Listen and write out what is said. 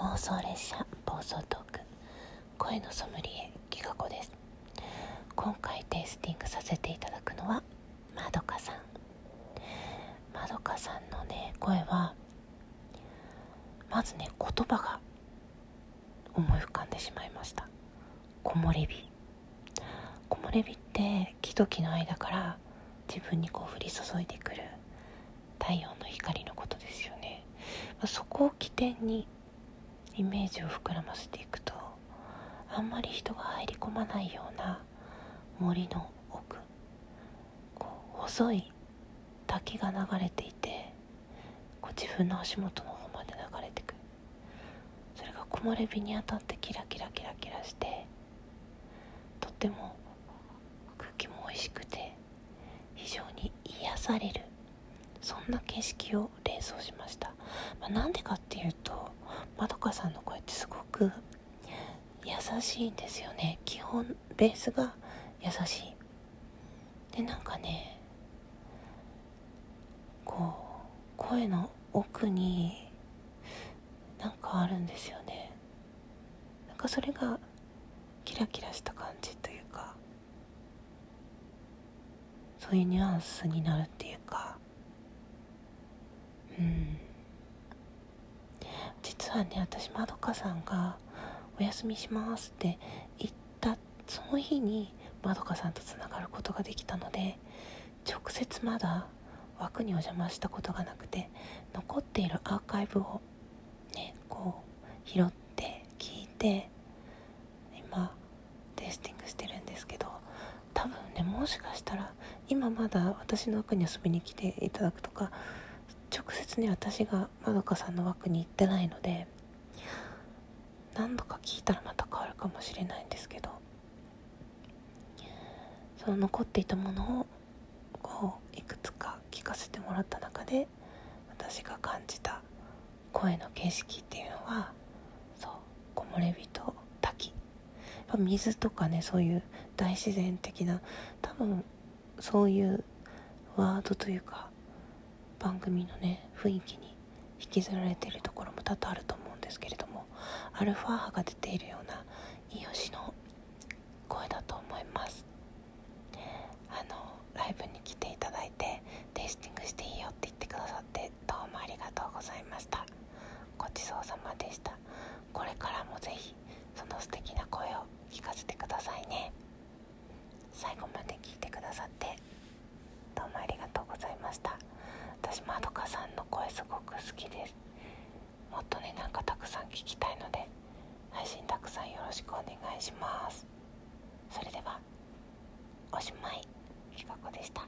妄想列車暴走トーク声のソムリエギガ子です。今回テイスティングさせていただくのはまどかさん。まどかさんのね声はまずね言葉が思い浮かんでしまいました。木漏れ日。木漏れ日って木と木の間から自分にこう降り注いでくる太陽の光のことですよね。まそこを起点にイメージを膨らませていくとあんまり人が入り込まないような森の奥こう細い滝が流れていてこう自分の足元の方まで流れてくそれが木漏れ日に当たってキラキラキラキラしてとっても空気も美味しくて非常に癒される。そんな景色を連想しました、まあ、なんでかっていうとまどかさんの声ってすごく優しいんですよね。基本ベースが優しい。でなんかねこう声の奥になんかあるんですよね。なんかそれがキラキラした感じというかそういうニュアンスになるっていうか。うん。実はね私まどかさんが「お休みします」って言ったその日にまどかさんとつながることができたので直接まだ枠にお邪魔したことがなくて残っているアーカイブをねこう拾って聞いて今テイスティングしてるんですけど多分ねもしかしたら今まだ私の枠に遊びに来ていただくとか直接ね私がまどかさんの枠に行ってないので何度か聞いたらまた変わるかもしれないんですけどその残っていたものをこういくつか聞かせてもらった中で私が感じた声の景色っていうのはそう木漏れ日と滝。やっぱ水とかねそういう大自然的な多分そういうワードというか番組のね雰囲気に引きずられているところも多々あると思うんですけれどもアルファ波が出ているようなイオシの声だと思いますあのライブに来ていただいてテイスティングしていいよって言ってくださってどうもありがとうございましたごちそうさまでしたこれからもぜひその素敵な声を聞かせてくださいね最後まで聞いてくださってどうもありがとうございました私まどかさんの声すごく好きですもっとねなんかたくさん聞きたいので配信たくさんよろしくお願いします。それではおしまい。ひかこでした。